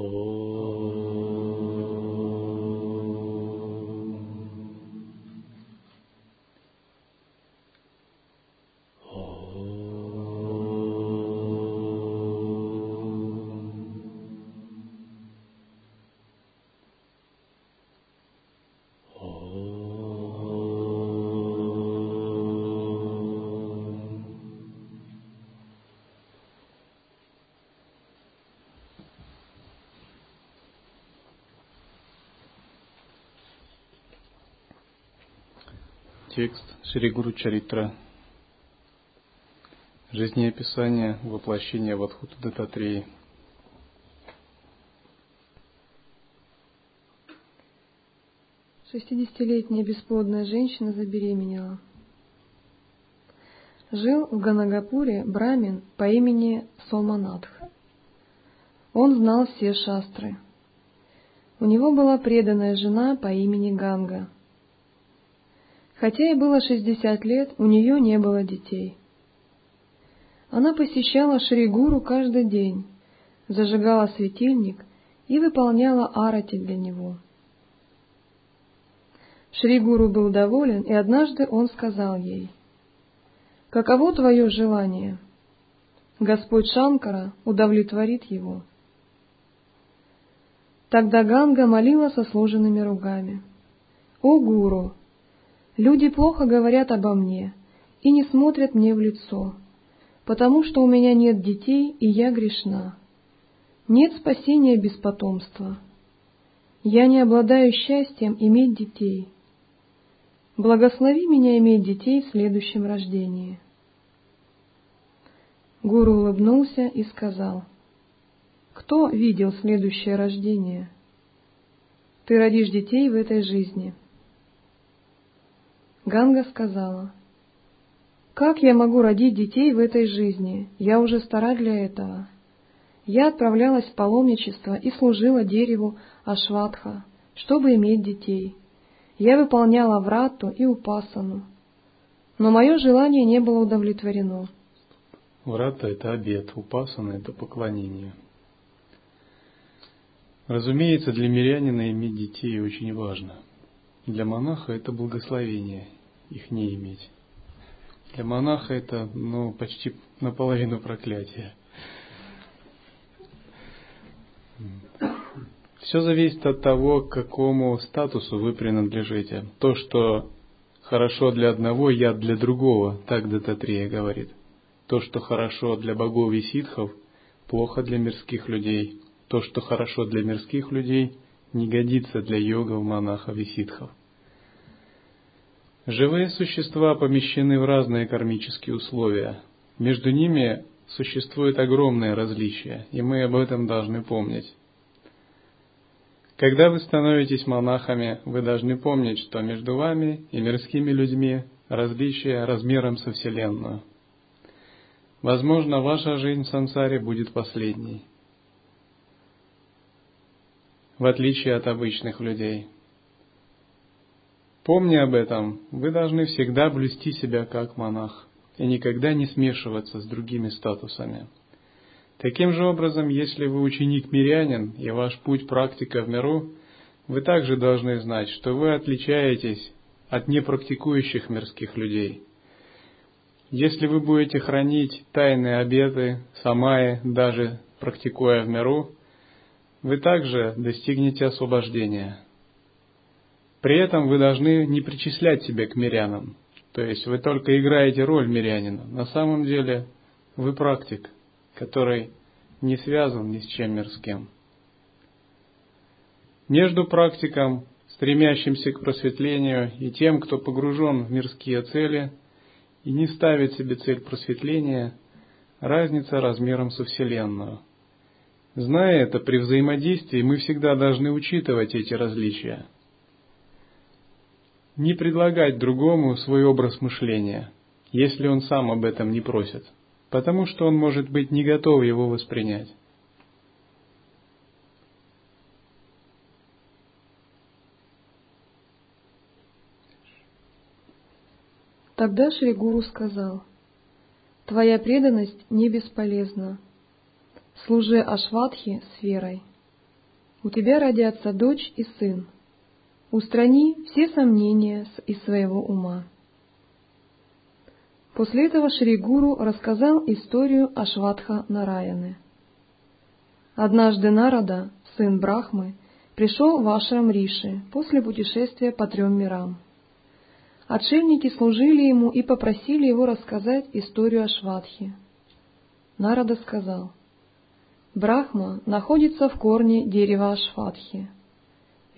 Oh. Текст Шри Гуру Чаритра. Жизнеописание воплощения Вадхута Дататреи. Шестидесятилетняя бесплодная женщина забеременела. Жил в Ганагапуре брамин по имени Соманатх. Он знал все шастры. У него была преданная жена по имени Ганга – Хотя ей было шестьдесят лет, у нее не было детей. Она посещала Шригуру каждый день, зажигала светильник и выполняла арати для него. Шригуру был доволен, и однажды он сказал ей, «Каково твое желание? Господь Шанкара удовлетворит его». Тогда Ганга молила со сложенными ругами, «О, Гуру, Люди плохо говорят обо мне и не смотрят мне в лицо, потому что у меня нет детей, и я грешна. Нет спасения без потомства. Я не обладаю счастьем иметь детей. Благослови меня иметь детей в следующем рождении. Гуру улыбнулся и сказал, «Кто видел следующее рождение? Ты родишь детей в этой жизни». Ганга сказала, «Как я могу родить детей в этой жизни? Я уже стара для этого». Я отправлялась в паломничество и служила дереву Ашватха, чтобы иметь детей. Я выполняла врату и упасану. Но мое желание не было удовлетворено. Врата – это обед, упасана – это поклонение. Разумеется, для мирянина иметь детей очень важно. Для монаха это благословение, их не иметь. Для монаха это ну, почти наполовину проклятие. Все зависит от того, к какому статусу вы принадлежите. То, что хорошо для одного, яд для другого, так Дататрия говорит. То, что хорошо для богов и ситхов, плохо для мирских людей. То, что хорошо для мирских людей, не годится для йогов, монахов и ситхов. Живые существа помещены в разные кармические условия. Между ними существует огромное различие, и мы об этом должны помнить. Когда вы становитесь монахами, вы должны помнить, что между вами и мирскими людьми различие размером со Вселенную. Возможно, ваша жизнь в сансаре будет последней, в отличие от обычных людей – Помня об этом, вы должны всегда блюсти себя как монах и никогда не смешиваться с другими статусами. Таким же образом, если вы ученик-мирянин и ваш путь практика в миру, вы также должны знать, что вы отличаетесь от непрактикующих мирских людей. Если вы будете хранить тайные обеты, самаи, даже практикуя в миру, вы также достигнете освобождения – при этом вы должны не причислять себя к мирянам. То есть вы только играете роль мирянина. На самом деле вы практик, который не связан ни с чем мирским. Между практиком, стремящимся к просветлению, и тем, кто погружен в мирские цели и не ставит себе цель просветления, разница размером со Вселенную. Зная это, при взаимодействии мы всегда должны учитывать эти различия – не предлагать другому свой образ мышления, если он сам об этом не просит, потому что он может быть не готов его воспринять. Тогда Шри Гуру сказал, «Твоя преданность не бесполезна. Служи Ашватхи с верой». у тебя родятся дочь и сын. Устрани все сомнения из своего ума. После этого Шри Гуру рассказал историю Ашватха Нараяны. Однажды Нарада, сын Брахмы, пришел в Ашрам Риши после путешествия по трем мирам. Отшельники служили ему и попросили его рассказать историю Ашватхи. Нарада сказал, Брахма находится в корне дерева Ашватхи,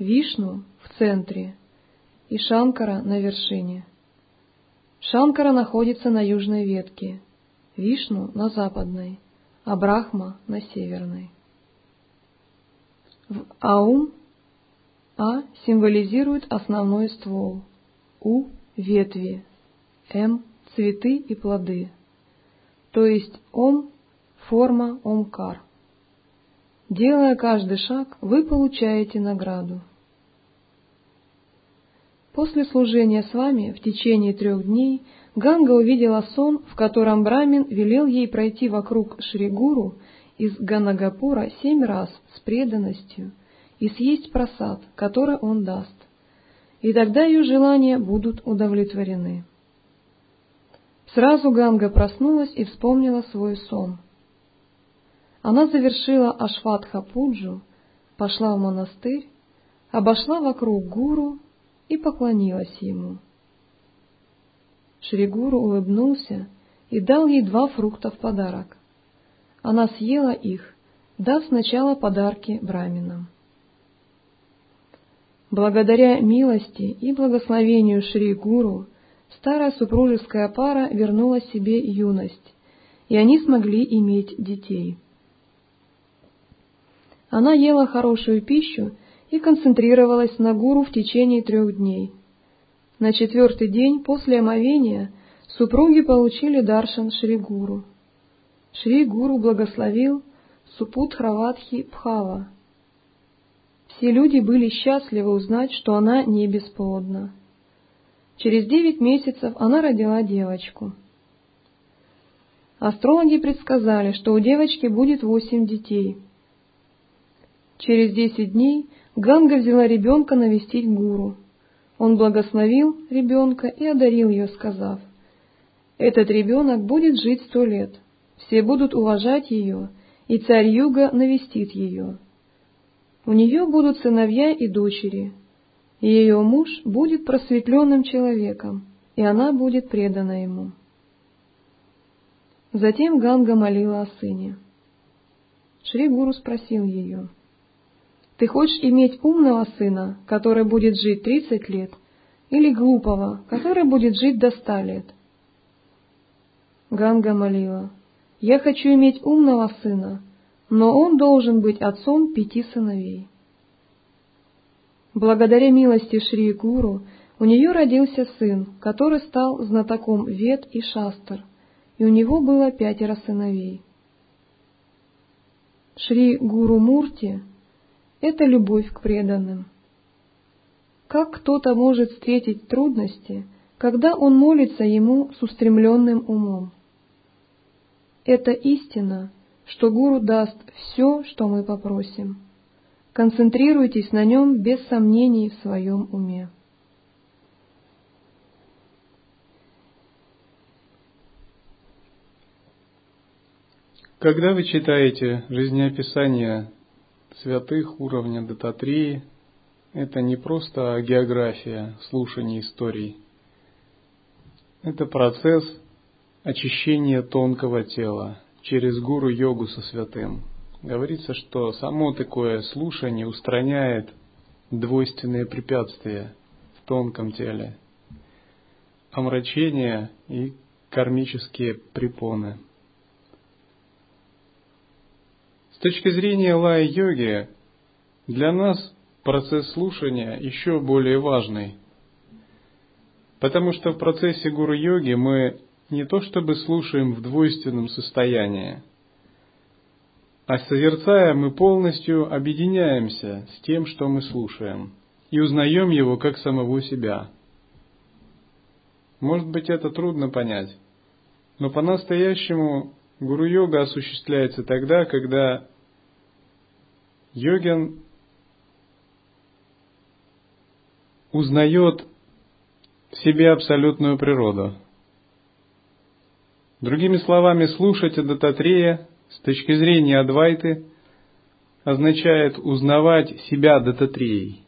Вишну в центре и Шанкара на вершине. Шанкара находится на южной ветке, Вишну на западной, а Брахма на северной. В Аум А символизирует основной ствол, У – ветви, М – цветы и плоды, то есть Ом – форма Омкар. Делая каждый шаг, вы получаете награду. После служения с вами в течение трех дней Ганга увидела сон, в котором Брамин велел ей пройти вокруг Шригуру из Ганагапура семь раз с преданностью и съесть просад, который он даст. И тогда ее желания будут удовлетворены. Сразу Ганга проснулась и вспомнила свой сон. Она завершила Ашватха Пуджу, пошла в монастырь, обошла вокруг гуру и поклонилась ему. Шригуру улыбнулся и дал ей два фрукта в подарок. Она съела их, дав сначала подарки браминам. Благодаря милости и благословению Шри Гуру старая супружеская пара вернула себе юность, и они смогли иметь детей. Она ела хорошую пищу и концентрировалась на гуру в течение трех дней. На четвертый день после омовения супруги получили даршан Шри Гуру. Шри Гуру благословил Супутхраватхи Пхава. Все люди были счастливы узнать, что она не бесплодна. Через девять месяцев она родила девочку. Астрологи предсказали, что у девочки будет восемь детей. Через десять дней Ганга взяла ребенка навестить гуру. Он благословил ребенка и одарил ее, сказав, «Этот ребенок будет жить сто лет, все будут уважать ее, и царь Юга навестит ее. У нее будут сыновья и дочери, и ее муж будет просветленным человеком, и она будет предана ему». Затем Ганга молила о сыне. Шри Гуру спросил ее, «Ты хочешь иметь умного сына, который будет жить тридцать лет, или глупого, который будет жить до ста лет?» Ганга молила, «Я хочу иметь умного сына, но он должен быть отцом пяти сыновей». Благодаря милости Шри Гуру у нее родился сын, который стал знатоком Вед и Шастр, и у него было пятеро сыновей. Шри Гуру Мурти – это любовь к преданным. Как кто-то может встретить трудности, когда он молится ему с устремленным умом? Это истина, что Гуру даст все, что мы попросим. Концентрируйтесь на нем без сомнений в своем уме. Когда вы читаете жизнеописание святых уровня Дататрии, это не просто география слушания историй. Это процесс очищения тонкого тела через гуру-йогу со святым. Говорится, что само такое слушание устраняет двойственные препятствия в тонком теле, омрачения и кармические препоны – С точки зрения лай-йоги, для нас процесс слушания еще более важный. Потому что в процессе гуру-йоги мы не то чтобы слушаем в двойственном состоянии, а созерцая мы полностью объединяемся с тем, что мы слушаем, и узнаем его как самого себя. Может быть, это трудно понять, но по-настоящему Гуру-йога осуществляется тогда, когда йогин узнает в себе абсолютную природу. Другими словами, слушать Дататрея с точки зрения Адвайты означает узнавать себя Дататреей.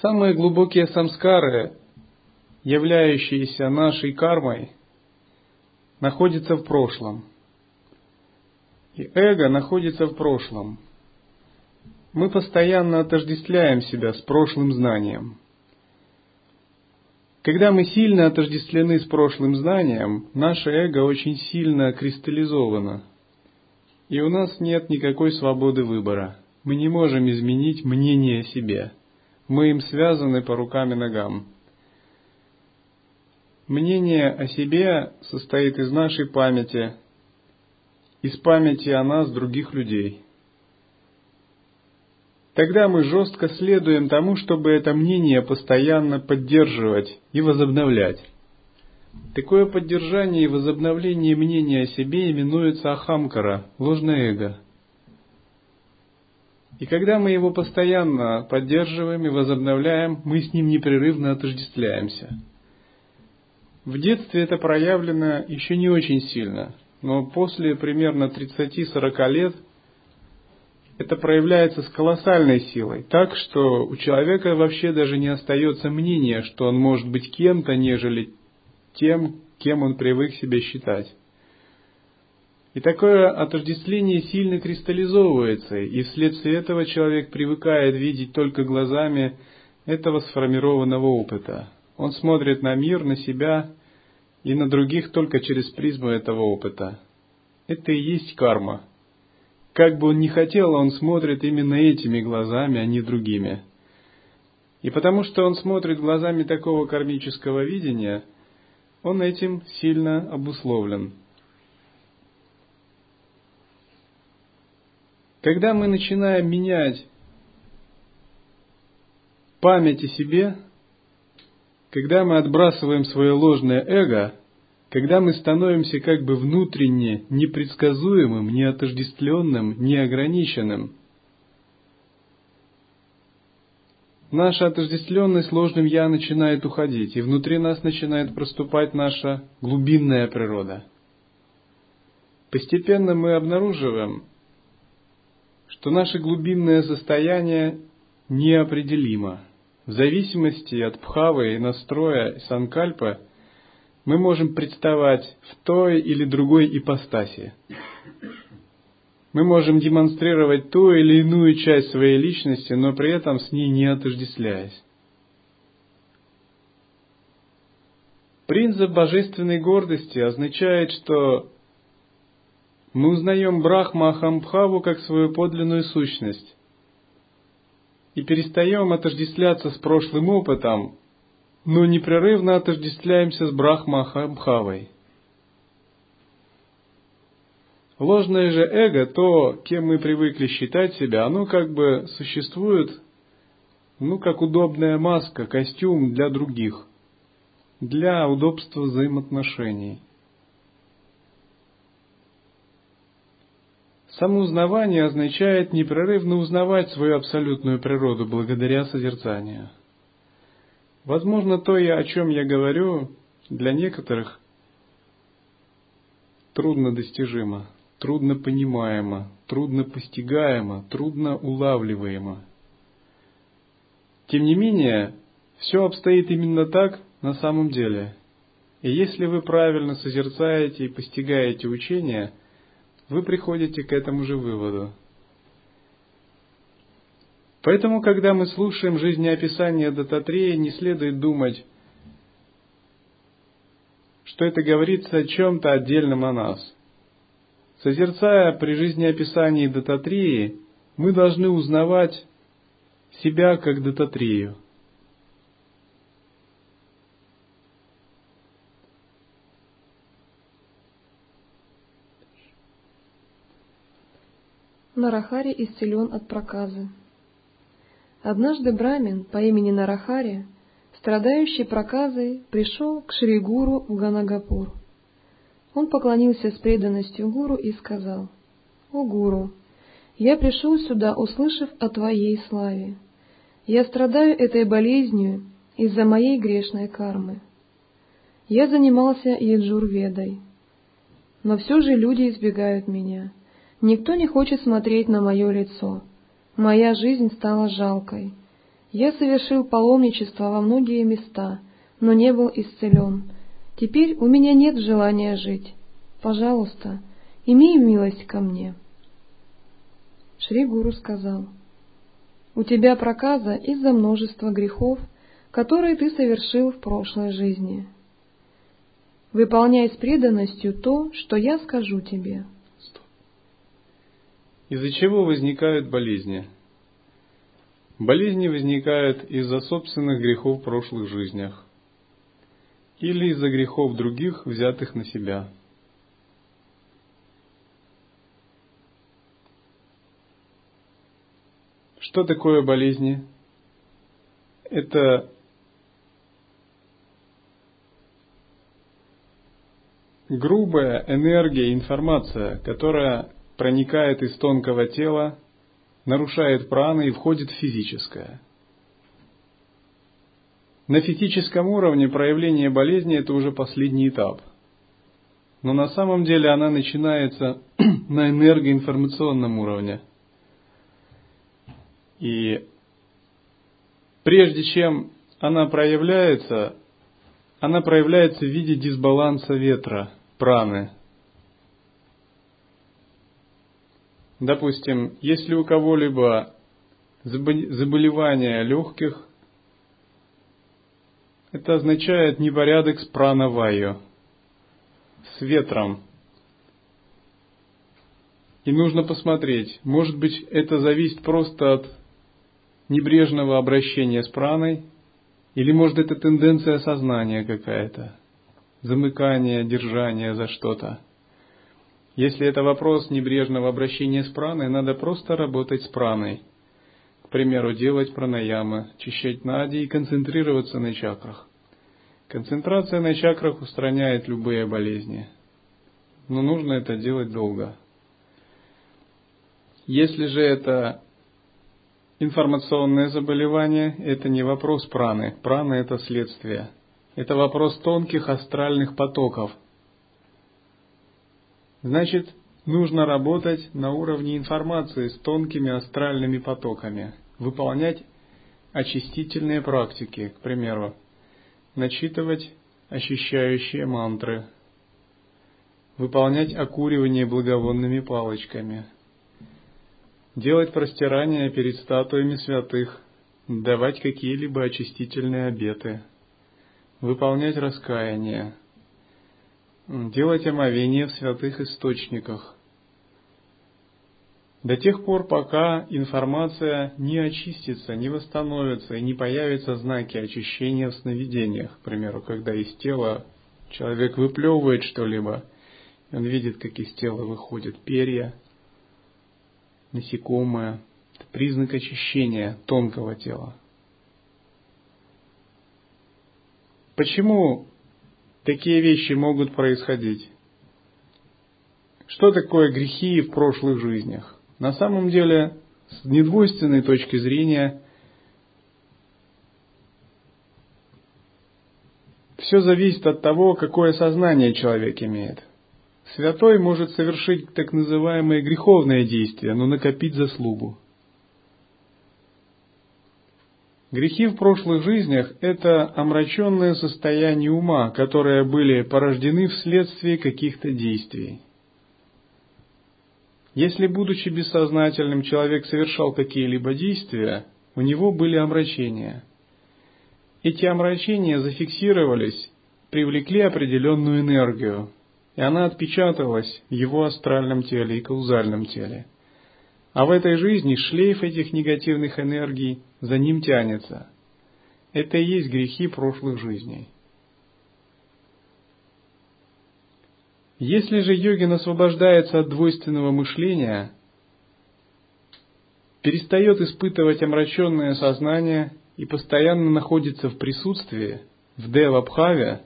Самые глубокие самскары, являющиеся нашей кармой, находятся в прошлом. И эго находится в прошлом. Мы постоянно отождествляем себя с прошлым знанием. Когда мы сильно отождествлены с прошлым знанием, наше эго очень сильно кристаллизовано. И у нас нет никакой свободы выбора. Мы не можем изменить мнение о себе. Мы им связаны по рукам и ногам. Мнение о себе состоит из нашей памяти, из памяти о нас других людей. Тогда мы жестко следуем тому, чтобы это мнение постоянно поддерживать и возобновлять. Такое поддержание и возобновление мнения о себе именуется ахамкара, ложное эго. И когда мы его постоянно поддерживаем и возобновляем, мы с ним непрерывно отождествляемся. В детстве это проявлено еще не очень сильно, но после примерно 30-40 лет это проявляется с колоссальной силой, так что у человека вообще даже не остается мнения, что он может быть кем-то, нежели тем, кем он привык себя считать. И такое отождествление сильно кристаллизовывается, и вследствие этого человек привыкает видеть только глазами этого сформированного опыта. Он смотрит на мир, на себя и на других только через призму этого опыта. Это и есть карма. Как бы он ни хотел, он смотрит именно этими глазами, а не другими. И потому что он смотрит глазами такого кармического видения, он этим сильно обусловлен. Когда мы начинаем менять память о себе, когда мы отбрасываем свое ложное эго, когда мы становимся как бы внутренне непредсказуемым, неотождествленным, неограниченным, наша отождествленность ложным «я» начинает уходить, и внутри нас начинает проступать наша глубинная природа. Постепенно мы обнаруживаем, что наше глубинное состояние неопределимо. В зависимости от пхавы и настроя санкальпа мы можем представать в той или другой ипостаси. Мы можем демонстрировать ту или иную часть своей личности, но при этом с ней не отождествляясь. Принцип божественной гордости означает, что мы узнаем Брахма Ахамбхаву как свою подлинную сущность и перестаем отождествляться с прошлым опытом, но непрерывно отождествляемся с Брахма Ахамбхавой. Ложное же эго, то, кем мы привыкли считать себя, оно как бы существует, ну, как удобная маска, костюм для других, для удобства взаимоотношений. Самоузнавание означает непрерывно узнавать свою абсолютную природу благодаря созерцанию. Возможно, то, о чем я говорю, для некоторых трудно достижимо, трудно понимаемо, трудно постигаемо, трудно улавливаемо. Тем не менее, все обстоит именно так на самом деле. И если вы правильно созерцаете и постигаете учение – вы приходите к этому же выводу. Поэтому, когда мы слушаем жизнеописание Дататрея, не следует думать, что это говорится о чем-то отдельном о нас. Созерцая при жизнеописании Дататреи, мы должны узнавать себя как Дататрею – Нарахари исцелен от проказы. Однажды Брамин по имени Нарахари, страдающий проказой, пришел к Шри-Гуру в Ганагапур. Он поклонился с преданностью Гуру и сказал, «О Гуру, Я пришел сюда, услышав о Твоей славе. Я страдаю этой болезнью из-за моей грешной кармы. Я занимался Еджурведой, но все же люди избегают меня. Никто не хочет смотреть на мое лицо. Моя жизнь стала жалкой. Я совершил паломничество во многие места, но не был исцелен. Теперь у меня нет желания жить. Пожалуйста, имей милость ко мне. Шри Гуру сказал, «У тебя проказа из-за множества грехов, которые ты совершил в прошлой жизни. Выполняй с преданностью то, что я скажу тебе». Из-за чего возникают болезни? Болезни возникают из-за собственных грехов в прошлых жизнях или из-за грехов других, взятых на себя. Что такое болезни? Это грубая энергия, информация, которая проникает из тонкого тела, нарушает праны и входит в физическое. На физическом уровне проявление болезни – это уже последний этап. Но на самом деле она начинается на энергоинформационном уровне – и прежде чем она проявляется, она проявляется в виде дисбаланса ветра, праны. Допустим, если у кого-либо заболевание легких, это означает непорядок с пранаваю, с ветром. И нужно посмотреть, может быть, это зависит просто от небрежного обращения с праной, или может это тенденция сознания какая-то, замыкание, держание за что-то. Если это вопрос небрежного обращения с праной, надо просто работать с праной. К примеру, делать пранаямы, чищать нади и концентрироваться на чакрах. Концентрация на чакрах устраняет любые болезни. Но нужно это делать долго. Если же это Информационное заболевание – это не вопрос праны. Прана – это следствие. Это вопрос тонких астральных потоков. Значит, нужно работать на уровне информации с тонкими астральными потоками, выполнять очистительные практики, к примеру, начитывать очищающие мантры, выполнять окуривание благовонными палочками – делать простирания перед статуями святых, давать какие-либо очистительные обеты, выполнять раскаяние, делать омовение в святых источниках. До тех пор, пока информация не очистится, не восстановится и не появятся знаки очищения в сновидениях. К примеру, когда из тела человек выплевывает что-либо, он видит, как из тела выходят перья – насекомое. Это признак очищения тонкого тела. Почему такие вещи могут происходить? Что такое грехи в прошлых жизнях? На самом деле, с недвойственной точки зрения, все зависит от того, какое сознание человек имеет. Святой может совершить так называемое греховное действие, но накопить заслугу. Грехи в прошлых жизнях – это омраченное состояние ума, которые были порождены вследствие каких-то действий. Если, будучи бессознательным, человек совершал какие-либо действия, у него были омрачения. Эти омрачения зафиксировались, привлекли определенную энергию, и она отпечаталась в его астральном теле и каузальном теле. А в этой жизни шлейф этих негативных энергий за ним тянется. Это и есть грехи прошлых жизней. Если же йогин освобождается от двойственного мышления, перестает испытывать омраченное сознание и постоянно находится в присутствии, в девабхаве,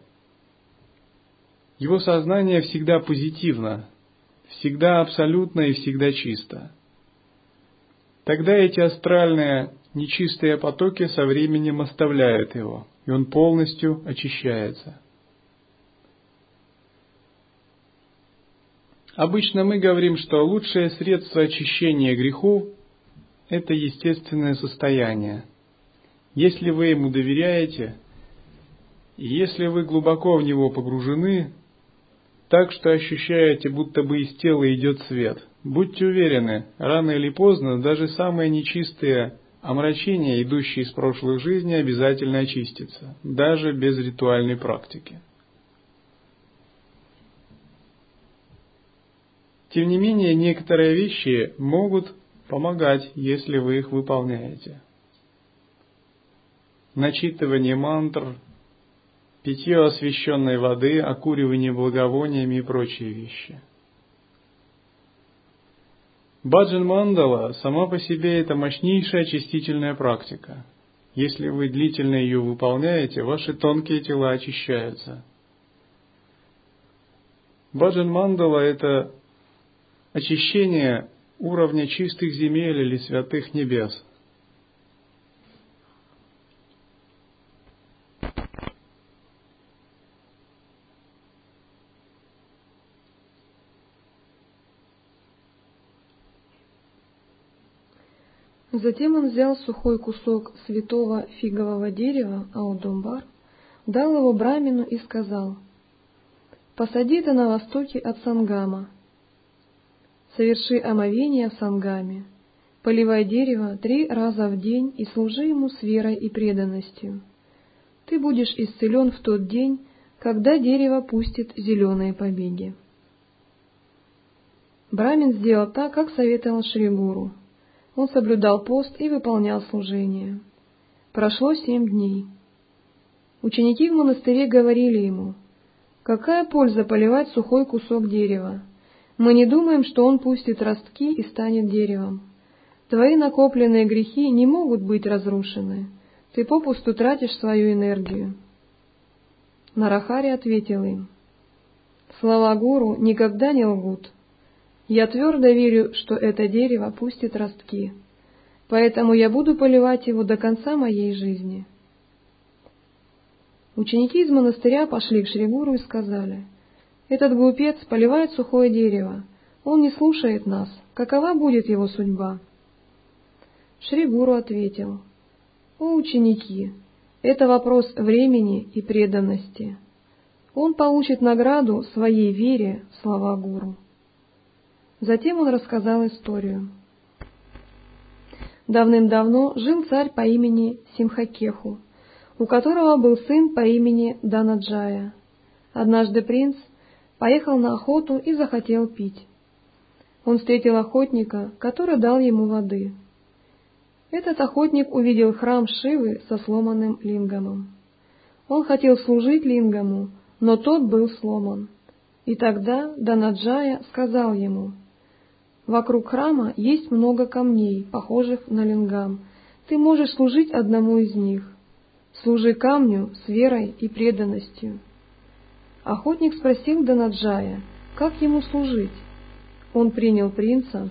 его сознание всегда позитивно, всегда абсолютно и всегда чисто. Тогда эти астральные нечистые потоки со временем оставляют его, и он полностью очищается. Обычно мы говорим, что лучшее средство очищения грехов – это естественное состояние. Если вы ему доверяете, и если вы глубоко в него погружены, так что ощущаете, будто бы из тела идет свет, будьте уверены, рано или поздно даже самые нечистые омрачения, идущие из прошлых жизней, обязательно очистятся, даже без ритуальной практики. Тем не менее, некоторые вещи могут помогать, если вы их выполняете. Начитывание мантр, питье освященной воды, окуривание благовониями и прочие вещи. Баджан мандала сама по себе это мощнейшая очистительная практика. Если вы длительно ее выполняете, ваши тонкие тела очищаются. Баджан мандала – это очищение уровня чистых земель или святых небес. Затем он взял сухой кусок святого фигового дерева, Аудумбар, дал его Брамину и сказал, «Посади это на востоке от Сангама, Соверши омовение в сангаме, поливай дерево три раза в день и служи ему с верой и преданностью. Ты будешь исцелен в тот день, когда дерево пустит зеленые побеги. Брамин сделал так, как советовал Шригуру. Он соблюдал пост и выполнял служение. Прошло семь дней. Ученики в монастыре говорили ему, «Какая польза поливать сухой кусок дерева? Мы не думаем, что он пустит ростки и станет деревом. Твои накопленные грехи не могут быть разрушены. Ты попусту тратишь свою энергию. Нарахари ответил им. Слова гуру никогда не лгут. Я твердо верю, что это дерево пустит ростки. Поэтому я буду поливать его до конца моей жизни. Ученики из монастыря пошли к Шригуру и сказали, этот глупец поливает сухое дерево. Он не слушает нас. Какова будет его судьба? Шри Гуру ответил, «О, ученики, это вопрос времени и преданности. Он получит награду своей вере в слова Гуру». Затем он рассказал историю. Давным-давно жил царь по имени Симхакеху, у которого был сын по имени Данаджая. Однажды принц поехал на охоту и захотел пить. Он встретил охотника, который дал ему воды. Этот охотник увидел храм Шивы со сломанным лингамом. Он хотел служить лингаму, но тот был сломан. И тогда Данаджая сказал ему, «Вокруг храма есть много камней, похожих на лингам. Ты можешь служить одному из них. Служи камню с верой и преданностью». Охотник спросил Данаджая, как ему служить. Он принял принца,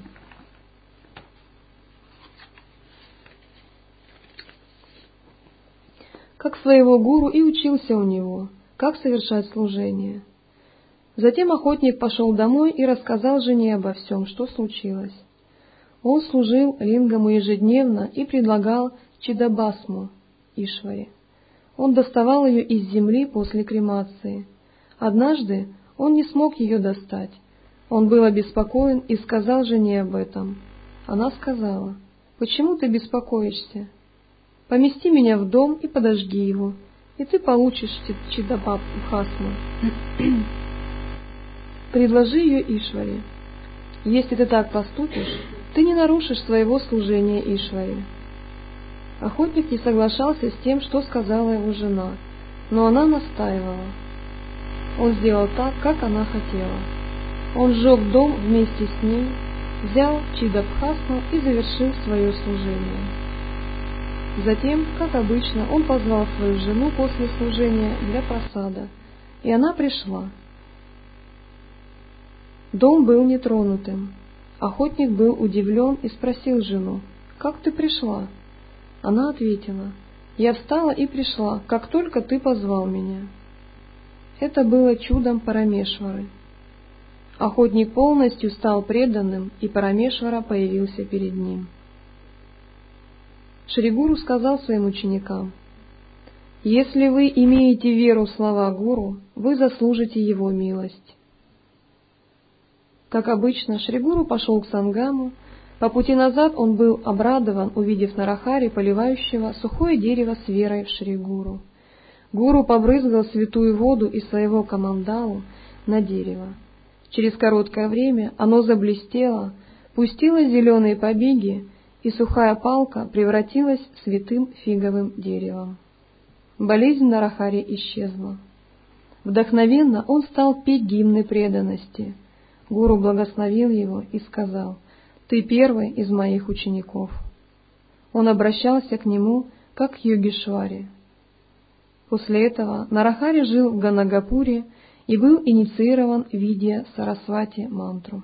как своего гуру и учился у него, как совершать служение. Затем охотник пошел домой и рассказал жене обо всем, что случилось. Он служил лингаму ежедневно и предлагал чидабасму, Ишваре. Он доставал ее из земли после кремации – Однажды он не смог ее достать. Он был обеспокоен и сказал жене об этом. Она сказала, «Почему ты беспокоишься? Помести меня в дом и подожги его, и ты получишь Чидабаб Хасма. Предложи ее Ишваре. Если ты так поступишь, ты не нарушишь своего служения Ишваре». Охотник не соглашался с тем, что сказала его жена, но она настаивала. Он сделал так, как она хотела. Он сжег дом вместе с ним, взял Чидабхасну и завершил свое служение. Затем, как обычно, он позвал свою жену после служения для просада, и она пришла. Дом был нетронутым. Охотник был удивлен и спросил жену, как ты пришла?» Она ответила, «Я встала и пришла, как только ты позвал меня». Это было чудом Парамешвары. Охотник полностью стал преданным, и Парамешвара появился перед ним. Шригуру сказал своим ученикам, «Если вы имеете веру слова Гуру, вы заслужите его милость». Как обычно, Шригуру пошел к Сангаму. По пути назад он был обрадован, увидев Нарахари, поливающего сухое дерево с верой в Шригуру. Гуру побрызгал святую воду из своего камандалу на дерево. Через короткое время оно заблестело, пустило зеленые побеги, и сухая палка превратилась святым фиговым деревом. Болезнь Нарахари исчезла. Вдохновенно он стал петь гимны преданности. Гуру благословил его и сказал, «Ты первый из моих учеников». Он обращался к нему, как к Йогишваре. После этого Нарахари жил в Ганагапуре и был инициирован в виде Сарасвати мантру.